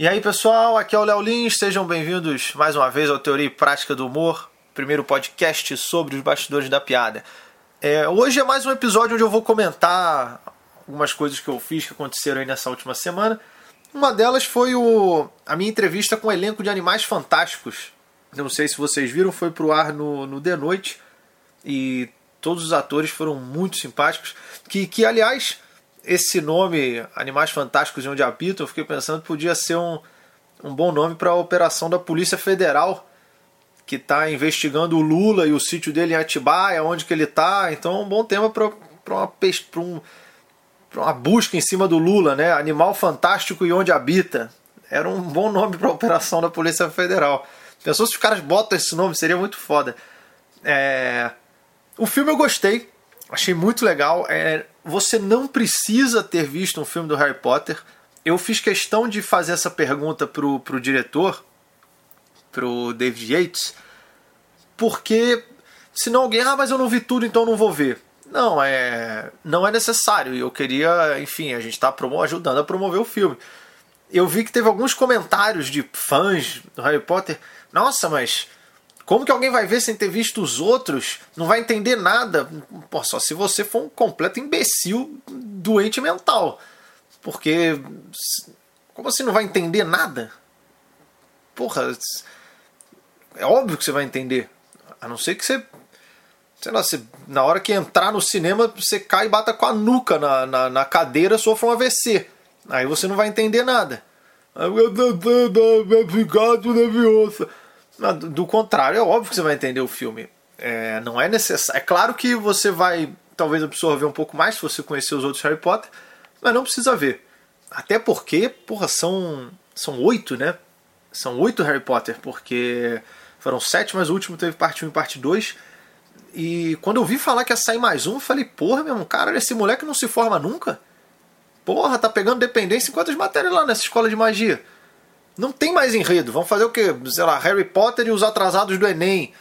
E aí pessoal, aqui é o Léo Lins, sejam bem-vindos mais uma vez ao Teoria e Prática do Humor, primeiro podcast sobre os bastidores da piada. É, hoje é mais um episódio onde eu vou comentar algumas coisas que eu fiz que aconteceram aí nessa última semana. Uma delas foi o, a minha entrevista com o elenco de Animais Fantásticos. Não sei se vocês viram, foi pro ar no, no The Noite e todos os atores foram muito simpáticos. Que, que aliás, esse nome, Animais Fantásticos e Onde Habitam, eu fiquei pensando que podia ser um, um bom nome para a operação da Polícia Federal, que está investigando o Lula e o sítio dele em Atibaia, onde que ele está. Então é um bom tema para uma, um, uma busca em cima do Lula, né? Animal Fantástico e Onde Habita. Era um bom nome para a operação da Polícia Federal. Pensou se os caras botam esse nome, seria muito foda. É... O filme eu gostei, achei muito legal. É... Você não precisa ter visto um filme do Harry Potter. Eu fiz questão de fazer essa pergunta pro, pro diretor, pro David Yates, porque senão alguém, ah, mas eu não vi tudo, então não vou ver. Não, é, não é necessário. E eu queria, enfim, a gente está ajudando a promover o filme. Eu vi que teve alguns comentários de fãs do Harry Potter. Nossa, mas como que alguém vai ver sem ter visto os outros? Não vai entender nada. Pô, só se você for um completo imbecil doente mental. Porque. Como assim não vai entender nada? Porra. É óbvio que você vai entender. A não ser que você. Sei lá, você, na hora que entrar no cinema, você cai e bata com a nuca na, na, na cadeira, sofre um AVC. Aí você não vai entender nada. Ficado nervioso. Do contrário, é óbvio que você vai entender o filme. É, não é necessário. É claro que você vai talvez absorver um pouco mais se você conhecer os outros Harry Potter, mas não precisa ver. Até porque, porra, são, são oito, né? São oito Harry Potter, porque foram sete, mas o último teve parte 1 e parte 2. E quando eu vi falar que ia sair mais um, eu falei, porra, meu cara, esse moleque não se forma nunca. Porra, tá pegando dependência em quantas matérias lá nessa escola de magia? Não tem mais enredo. Vamos fazer o quê? Sei lá, Harry Potter e os atrasados do Enem.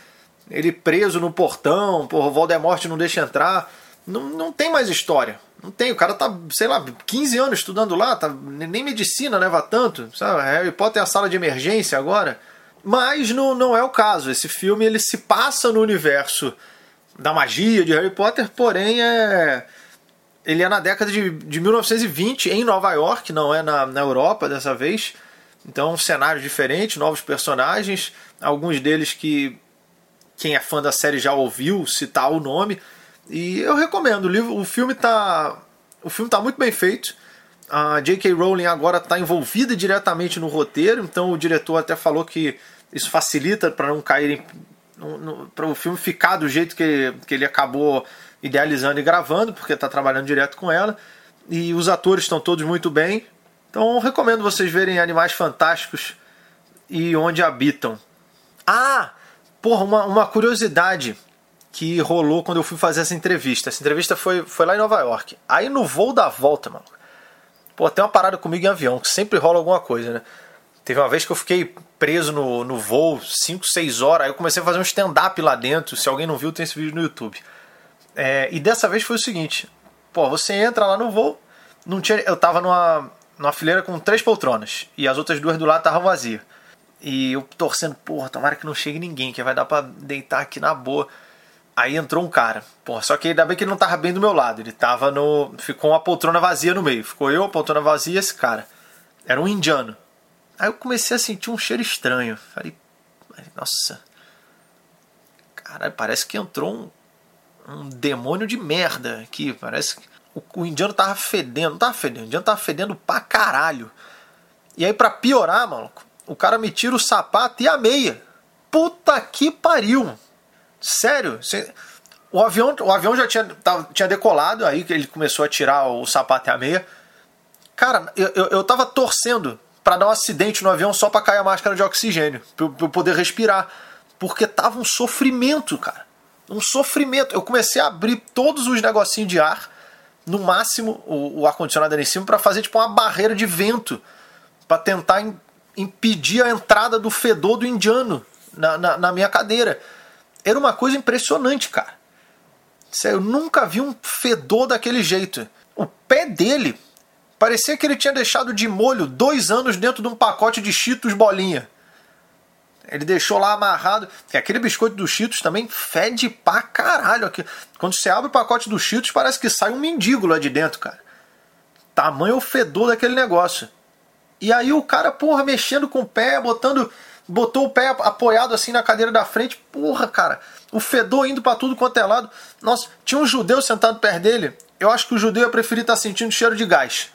Ele preso no portão, porra, Voldemort não deixa entrar. Não, não tem mais história. Não tem. O cara tá, sei lá, 15 anos estudando lá, tá, nem medicina leva tanto. Sabe? Harry Potter é a sala de emergência agora. Mas não, não é o caso. Esse filme ele se passa no universo da magia de Harry Potter, porém é. Ele é na década de, de 1920 em Nova York, não é na, na Europa dessa vez. Então, um cenário diferente, novos personagens, alguns deles que quem é fã da série já ouviu citar o nome. E eu recomendo, o, livro, o filme está o filme tá muito bem feito. A J.K. Rowling agora está envolvida diretamente no roteiro, então o diretor até falou que isso facilita para não cair para o filme ficar do jeito que, que ele acabou idealizando e gravando, porque está trabalhando direto com ela. E os atores estão todos muito bem. Então recomendo vocês verem Animais Fantásticos e Onde Habitam. Ah, porra, uma, uma curiosidade que rolou quando eu fui fazer essa entrevista. Essa entrevista foi, foi lá em Nova York. Aí no voo da volta, mano. Pô, tem uma parada comigo em avião, que sempre rola alguma coisa, né? Teve uma vez que eu fiquei preso no, no voo 5, 6 horas. Aí eu comecei a fazer um stand-up lá dentro. Se alguém não viu, tem esse vídeo no YouTube. É, e dessa vez foi o seguinte: pô, você entra lá no voo. Não tinha, eu tava numa, numa fileira com três poltronas e as outras duas do lado estavam vazias. E eu torcendo, porra, tomara que não chegue ninguém, que vai dar pra deitar aqui na boa. Aí entrou um cara, porra, só que ainda bem que ele não tava bem do meu lado, ele tava no. Ficou uma poltrona vazia no meio. Ficou eu, a poltrona vazia e esse cara. Era um indiano. Aí eu comecei a sentir um cheiro estranho. Falei, nossa. Caralho, parece que entrou um, um demônio de merda aqui. Parece que o, o indiano tava fedendo, não tava fedendo, o indiano tava fedendo pra caralho. E aí, pra piorar, maluco, o cara me tira o sapato e a meia. Puta que pariu! Sério? Cê... O avião, o avião já tinha, tava, tinha decolado, aí ele começou a tirar o sapato e a meia. Cara, eu, eu, eu tava torcendo para dar um acidente no avião só para cair a máscara de oxigênio, para eu poder respirar. Porque tava um sofrimento, cara. Um sofrimento. Eu comecei a abrir todos os negocinhos de ar no máximo o, o ar-condicionado era em cima para fazer tipo uma barreira de vento para tentar in, impedir a entrada do fedor do indiano na, na, na, minha cadeira. Era uma coisa impressionante, cara. Sério, eu nunca vi um fedor daquele jeito. O pé dele Parecia que ele tinha deixado de molho dois anos dentro de um pacote de Cheetos bolinha. Ele deixou lá amarrado. E aquele biscoito dos Cheetos também fede pra caralho. Quando você abre o pacote dos Cheetos, parece que sai um mendigo lá de dentro, cara. Tamanho fedor daquele negócio. E aí o cara, porra, mexendo com o pé, botando. Botou o pé apoiado assim na cadeira da frente. Porra, cara. O fedor indo para tudo quanto é lado. Nossa, tinha um judeu sentado perto dele. Eu acho que o judeu ia preferir estar tá sentindo cheiro de gás.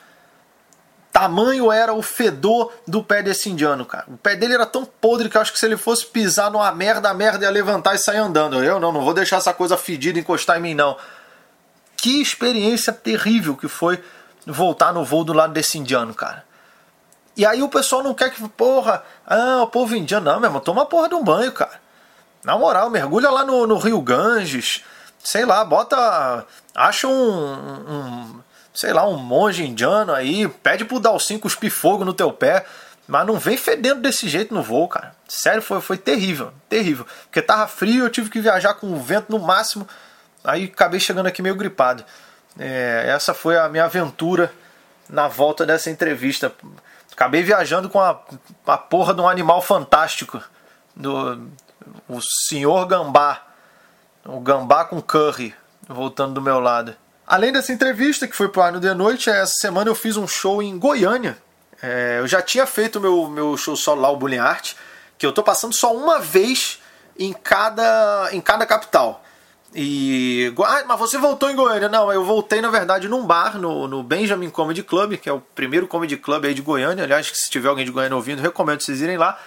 Tamanho era o fedor do pé desse indiano, cara. O pé dele era tão podre que eu acho que se ele fosse pisar numa merda, a merda ia levantar e sair andando. Eu não, não vou deixar essa coisa fedida encostar em mim, não. Que experiência terrível que foi voltar no voo do lado desse indiano, cara. E aí o pessoal não quer que, porra, ah, o povo indiano, não, meu irmão, toma porra de um banho, cara. Na moral, mergulha lá no, no Rio Ganges, sei lá, bota. Acha um, um, sei lá, um monge indiano aí, pede pro Dalcin cuspir fogo no teu pé, mas não vem fedendo desse jeito no voo, cara. Sério, foi, foi terrível, terrível. Porque tava frio, eu tive que viajar com o vento no máximo, aí acabei chegando aqui meio gripado. É, essa foi a minha aventura na volta dessa entrevista. Acabei viajando com a, a porra de um animal fantástico. Do, o senhor gambá. O gambá com curry. Voltando do meu lado. Além dessa entrevista que foi pro ar no de noite, essa semana eu fiz um show em Goiânia. É, eu já tinha feito meu, meu show solo lá, o Bullying Art, que eu tô passando só uma vez em cada, em cada capital. E. Ah, mas você voltou em Goiânia? Não, eu voltei, na verdade, num bar, no, no Benjamin Comedy Club, que é o primeiro comedy club aí de Goiânia. Aliás, se tiver alguém de Goiânia ouvindo, recomendo vocês irem lá.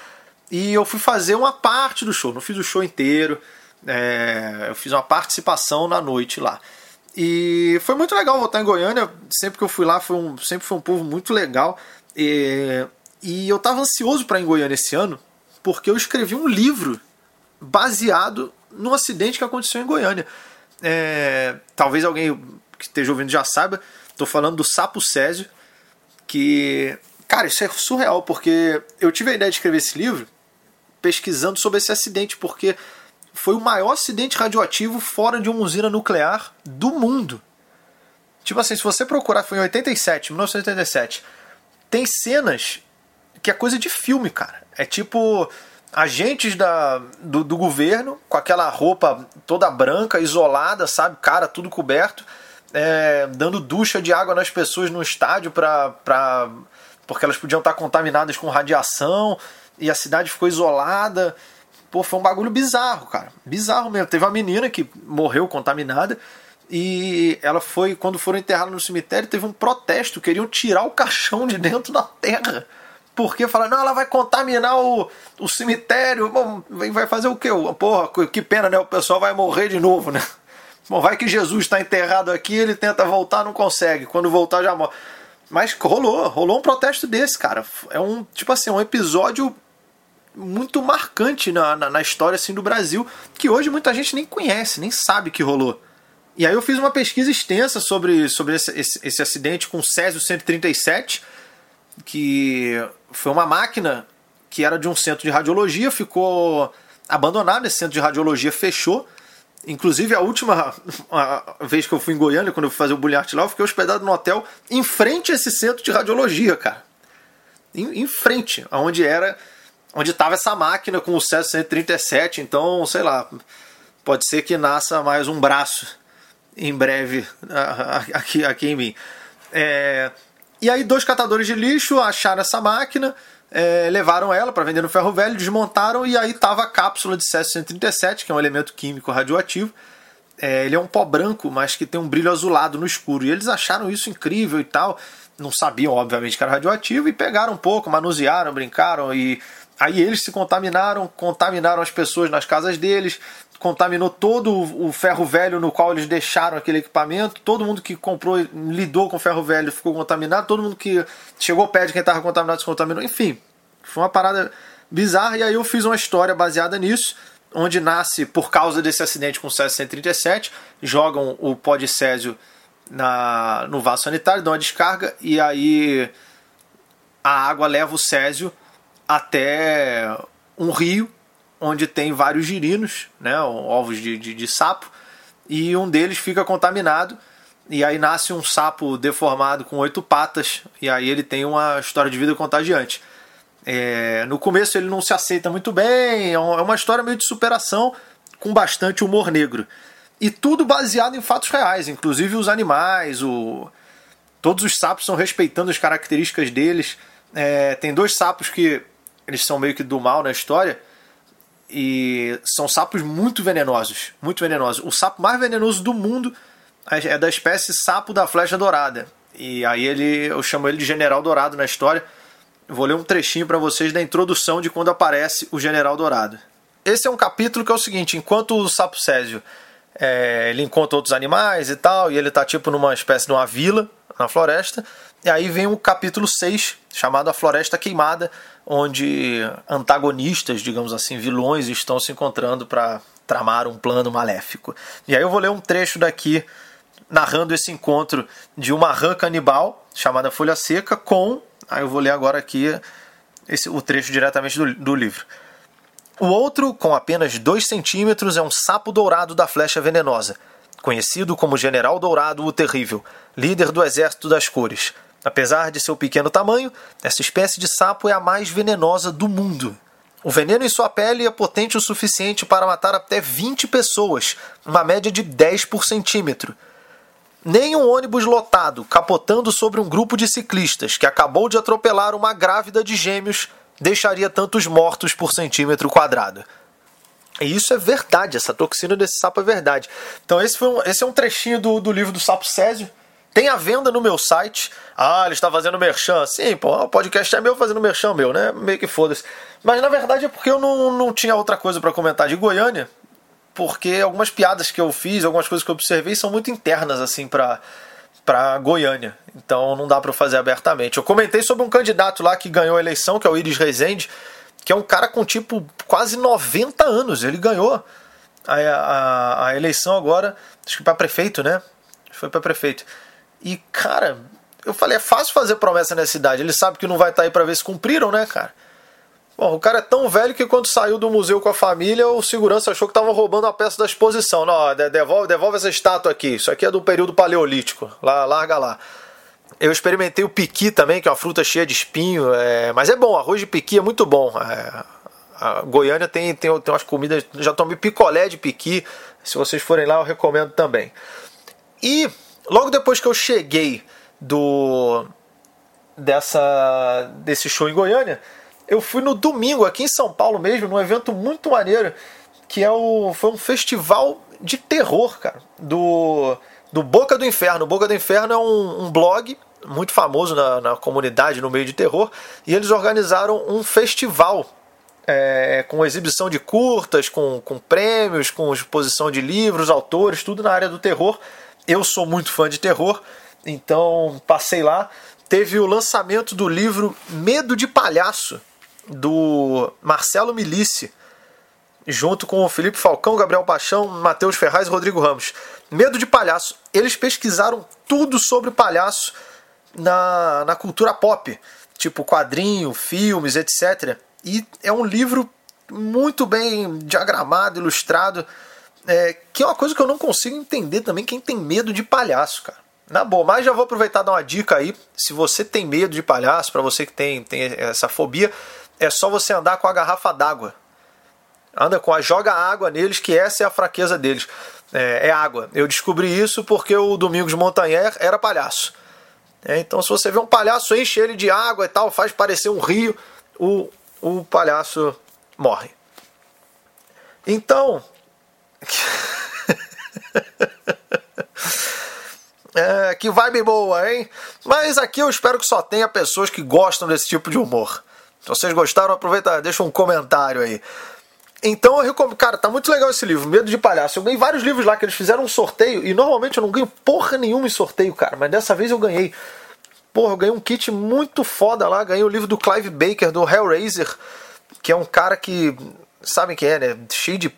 E eu fui fazer uma parte do show, não fiz o show inteiro. É, eu fiz uma participação na noite lá. E foi muito legal voltar em Goiânia. Sempre que eu fui lá, foi um, sempre foi um povo muito legal. E, e eu estava ansioso para ir em Goiânia esse ano, porque eu escrevi um livro baseado num acidente que aconteceu em Goiânia. É, talvez alguém que esteja ouvindo já saiba, estou falando do Sapo Césio, que, cara, isso é surreal, porque eu tive a ideia de escrever esse livro pesquisando sobre esse acidente, porque foi o maior acidente radioativo fora de uma usina nuclear do mundo. Tipo assim, se você procurar, foi em 87, 1987, tem cenas que é coisa de filme, cara. É tipo agentes da, do, do, governo com aquela roupa toda branca, isolada, sabe? Cara, tudo coberto, é, dando ducha de água nas pessoas no estádio pra, pra, porque elas podiam estar contaminadas com radiação e a cidade ficou isolada. Pô, foi um bagulho bizarro, cara. Bizarro mesmo. Teve uma menina que morreu contaminada e ela foi, quando foram enterradas no cemitério, teve um protesto, queriam tirar o caixão de dentro da terra porque fala, não, ela vai contaminar o, o cemitério, Bom, vai fazer o quê? Porra, que pena, né? O pessoal vai morrer de novo, né? Bom, vai que Jesus está enterrado aqui, ele tenta voltar, não consegue. Quando voltar já morre. Mas rolou, rolou um protesto desse, cara. É um, tipo assim, um episódio muito marcante na, na, na, história assim, do Brasil, que hoje muita gente nem conhece, nem sabe que rolou. E aí eu fiz uma pesquisa extensa sobre, sobre esse, esse, esse acidente com o Césio 137, que foi uma máquina que era de um centro de radiologia, ficou abandonado, esse centro de radiologia fechou. Inclusive, a última vez que eu fui em Goiânia, quando eu fui fazer o Art lá, eu fiquei hospedado no hotel em frente a esse centro de radiologia, cara. Em, em frente, aonde era, onde estava essa máquina com o CES 137. Então, sei lá, pode ser que nasça mais um braço em breve aqui, aqui em mim. É, e aí dois catadores de lixo acharam essa máquina, é, levaram ela para vender no ferro velho, desmontaram e aí tava a cápsula de Césio 137, que é um elemento químico radioativo. É, ele é um pó branco, mas que tem um brilho azulado no escuro. E eles acharam isso incrível e tal. Não sabiam, obviamente, que era radioativo e pegaram um pouco, manusearam, brincaram e aí eles se contaminaram, contaminaram as pessoas nas casas deles, contaminou todo o ferro velho no qual eles deixaram aquele equipamento. Todo mundo que comprou, lidou com ferro velho ficou contaminado. Todo mundo que chegou perto de quem estava contaminado se contaminou. Enfim, foi uma parada bizarra. E aí eu fiz uma história baseada nisso, onde nasce, por causa desse acidente com o Césio 137, jogam o pó de Césio na, no vaso sanitário, dão uma descarga e aí a água leva o Césio até um rio onde tem vários girinos, né, ovos de, de, de sapo, e um deles fica contaminado e aí nasce um sapo deformado com oito patas, e aí ele tem uma história de vida contagiante. É, no começo ele não se aceita muito bem, é, é uma história meio de superação com bastante humor negro. E tudo baseado em fatos reais, inclusive os animais, o... todos os sapos são respeitando as características deles. É, tem dois sapos que eles são meio que do mal na história, e são sapos muito venenosos, muito venenosos. O sapo mais venenoso do mundo é da espécie sapo da flecha dourada. E aí ele, eu chamo ele de General Dourado na história. Vou ler um trechinho para vocês da introdução de quando aparece o General Dourado. Esse é um capítulo que é o seguinte: enquanto o sapo Césio é, ele encontra outros animais e tal, e ele tá tipo numa espécie de uma vila na floresta, e aí vem o capítulo 6, chamado A Floresta Queimada, onde antagonistas, digamos assim, vilões, estão se encontrando para tramar um plano maléfico. E aí eu vou ler um trecho daqui narrando esse encontro de uma rã canibal chamada Folha Seca com. Aí eu vou ler agora aqui esse, o trecho diretamente do, do livro. O outro, com apenas 2 centímetros, é um sapo dourado da flecha venenosa, conhecido como General Dourado o Terrível, líder do Exército das Cores. Apesar de seu pequeno tamanho, essa espécie de sapo é a mais venenosa do mundo. O veneno em sua pele é potente o suficiente para matar até 20 pessoas, uma média de 10 por centímetro. Nem um ônibus lotado, capotando sobre um grupo de ciclistas que acabou de atropelar uma grávida de gêmeos, deixaria tantos mortos por centímetro quadrado. E isso é verdade, essa toxina desse sapo é verdade. Então esse, foi um, esse é um trechinho do, do livro do Sapo Césio, tem a venda no meu site. Ah, ele está fazendo merchan. Sim, pô, o podcast é meu fazendo merchan meu, né? Meio que foda-se. Mas na verdade é porque eu não, não tinha outra coisa para comentar de Goiânia. Porque algumas piadas que eu fiz, algumas coisas que eu observei são muito internas, assim, pra, pra Goiânia. Então não dá para fazer abertamente. Eu comentei sobre um candidato lá que ganhou a eleição, que é o Iris Rezende, que é um cara com tipo quase 90 anos. Ele ganhou a, a, a eleição agora, acho que para prefeito, né? Foi para prefeito. E, cara, eu falei, é fácil fazer promessa nessa cidade. Ele sabe que não vai estar tá aí para ver se cumpriram, né, cara? Bom, o cara é tão velho que quando saiu do museu com a família, o segurança achou que estavam roubando a peça da exposição. Não, devolve, devolve essa estátua aqui. Isso aqui é do período paleolítico. Lá, larga lá. Eu experimentei o piqui também, que é uma fruta cheia de espinho. É... Mas é bom, arroz de piqui é muito bom. É... A Goiânia tem, tem, tem umas comidas. Já tomei picolé de piqui. Se vocês forem lá, eu recomendo também. E Logo depois que eu cheguei do dessa desse show em Goiânia, eu fui no domingo aqui em São Paulo mesmo, num evento muito maneiro, que é o foi um festival de terror, cara, do do Boca do Inferno. Boca do Inferno é um, um blog muito famoso na, na, comunidade, no meio de terror, e eles organizaram um festival é, com exibição de curtas, com, com prêmios, com exposição de livros, autores, tudo na área do terror. Eu sou muito fã de terror, então passei lá. Teve o lançamento do livro Medo de Palhaço, do Marcelo Milice, junto com o Felipe Falcão, Gabriel Paixão, Matheus Ferraz e Rodrigo Ramos. Medo de Palhaço. Eles pesquisaram tudo sobre palhaço na, na cultura pop, tipo quadrinho, filmes, etc. E é um livro muito bem diagramado, ilustrado é, que é uma coisa que eu não consigo entender também quem tem medo de palhaço, cara. Na boa, mas já vou aproveitar e dar uma dica aí. Se você tem medo de palhaço, para você que tem, tem essa fobia, é só você andar com a garrafa d'água. Anda com a joga água neles, que essa é a fraqueza deles. É, é água. Eu descobri isso porque o Domingos Montanher era palhaço. É, então, se você vê um palhaço, enche ele de água e tal, faz parecer um rio, o, o palhaço morre. Então, é, que vibe boa, hein? Mas aqui eu espero que só tenha pessoas que gostam desse tipo de humor. Se vocês gostaram, aproveita, deixa um comentário aí. Então eu recomendo. Cara, tá muito legal esse livro, Medo de Palhaço. Eu ganhei vários livros lá que eles fizeram um sorteio. E normalmente eu não ganho porra nenhuma em sorteio, cara. Mas dessa vez eu ganhei. Porra, eu ganhei um kit muito foda lá. Ganhei o livro do Clive Baker, do Hellraiser. Que é um cara que. Sabem quem é, né? Cheio de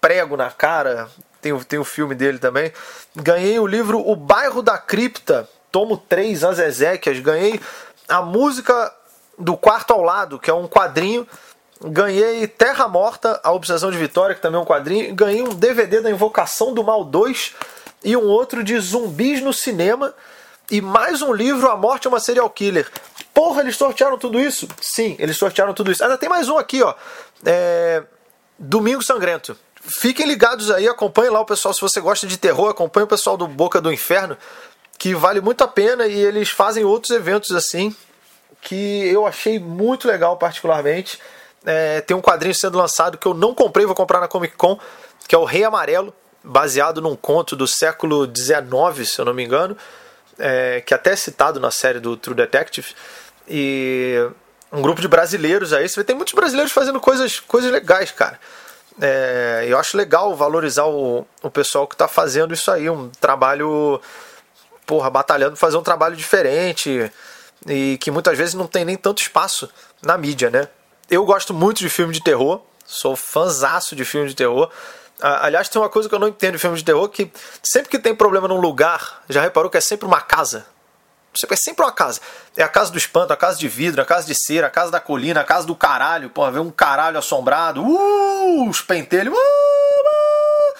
prego na cara. Tem, tem o filme dele também. Ganhei o livro O Bairro da Cripta, tomo 3, As Ezequias. Ganhei a música do Quarto ao Lado, que é um quadrinho. Ganhei Terra Morta, A Obsessão de Vitória, que também é um quadrinho. Ganhei um DVD da Invocação do Mal 2. e um outro de zumbis no cinema e mais um livro, A Morte é uma Serial Killer. Porra, eles sortearam tudo isso? Sim, eles sortearam tudo isso. Ainda tem mais um aqui, ó. É... Domingo Sangrento. Fiquem ligados aí, acompanhem lá o pessoal. Se você gosta de terror, acompanhe o pessoal do Boca do Inferno, que vale muito a pena e eles fazem outros eventos assim que eu achei muito legal, particularmente. É, tem um quadrinho sendo lançado que eu não comprei, vou comprar na Comic Con, que é o Rei Amarelo, baseado num conto do século XIX, se eu não me engano, é, que até é citado na série do True Detective. E um grupo de brasileiros aí. Você tem muitos brasileiros fazendo coisas, coisas legais, cara. É, eu acho legal valorizar o, o pessoal que está fazendo isso aí, um trabalho, porra, batalhando fazer um trabalho diferente e que muitas vezes não tem nem tanto espaço na mídia, né? Eu gosto muito de filme de terror, sou fãzaço de filme de terror. Aliás, tem uma coisa que eu não entendo de filme de terror, que sempre que tem problema num lugar, já reparou que é sempre uma casa? É sempre uma casa. É a casa do espanto, a casa de vidro, a casa de cera, a casa da colina, a casa do caralho. Pô, ver um caralho assombrado. Uh, os pentelhos. Uh, uh.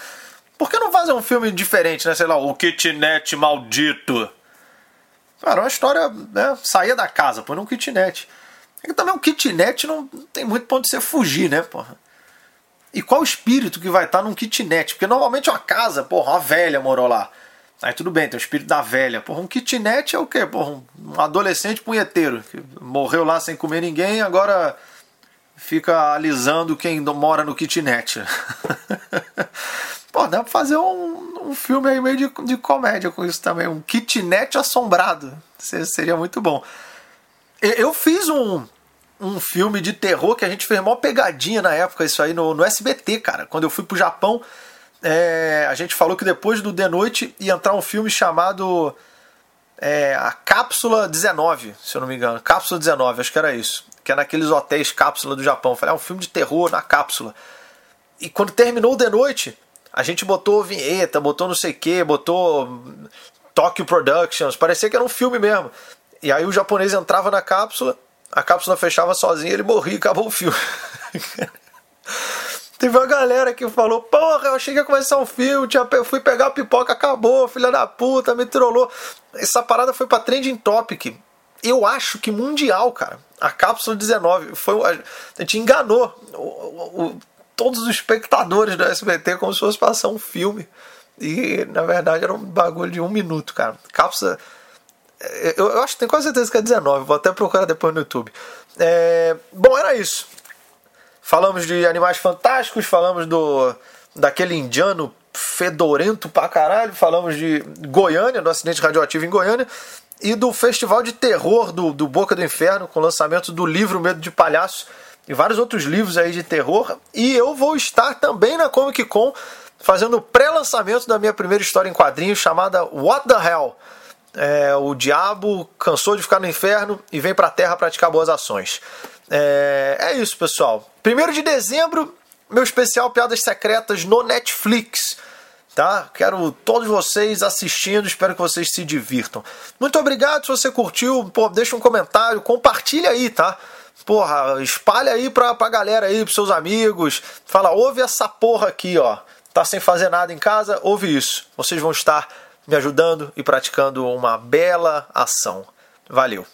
Por que não fazer um filme diferente, né? Sei lá, o kitnet maldito. Cara, uma história, né? Da casa, pô, num kitnet. É que também um kitnet não tem muito ponto de você fugir, né, porra? E qual espírito que vai estar num kitnet? Porque normalmente uma casa, porra, uma velha morou lá. Aí tudo bem, tem o espírito da velha. Porra, um kitnet é o quê? Porra, um adolescente punheteiro que morreu lá sem comer ninguém agora fica alisando quem mora no kitnet. Pô, dá pra fazer um, um filme aí meio de, de comédia com isso também. Um kitnet assombrado. Seria muito bom. Eu fiz um, um filme de terror que a gente fez uma pegadinha na época, isso aí no, no SBT, cara. Quando eu fui pro Japão é, a gente falou que depois do The Noite ia entrar um filme chamado é, A Cápsula 19, se eu não me engano. Cápsula 19, acho que era isso. Que é naqueles hotéis cápsula do Japão. Eu falei, é um filme de terror na cápsula. E quando terminou o The Noite, a gente botou vinheta, botou não sei o que, botou Tokyo Productions. Parecia que era um filme mesmo. E aí o japonês entrava na cápsula, a cápsula fechava sozinha, ele morria e acabou o filme. Teve uma galera que falou: Porra, eu achei que ia começar um filme, tinha, fui pegar a pipoca, acabou, filha da puta, me trollou. Essa parada foi pra Trending Topic. Eu acho que mundial, cara. A cápsula 19 foi. A gente enganou o, o, todos os espectadores do SBT como se fosse passar um filme. E na verdade era um bagulho de um minuto, cara. Cápsula. Eu, eu acho que tenho quase certeza que é 19, vou até procurar depois no YouTube. É, bom, era isso. Falamos de Animais Fantásticos, falamos do daquele indiano fedorento pra caralho, falamos de Goiânia, do acidente radioativo em Goiânia, e do Festival de Terror do, do Boca do Inferno, com o lançamento do livro Medo de Palhaço e vários outros livros aí de terror. E eu vou estar também na Comic Con fazendo o pré-lançamento da minha primeira história em quadrinhos chamada What the Hell? É, o diabo cansou de ficar no inferno e vem para a terra praticar boas ações. É, é isso, pessoal. Primeiro de dezembro, meu especial Piadas Secretas no Netflix. Tá? Quero todos vocês assistindo, espero que vocês se divirtam. Muito obrigado se você curtiu, pô, deixa um comentário, compartilha aí, tá? Porra, espalha aí pra, pra galera aí, pros seus amigos. Fala, ouve essa porra aqui, ó. Tá sem fazer nada em casa? Ouve isso. Vocês vão estar me ajudando e praticando uma bela ação. Valeu!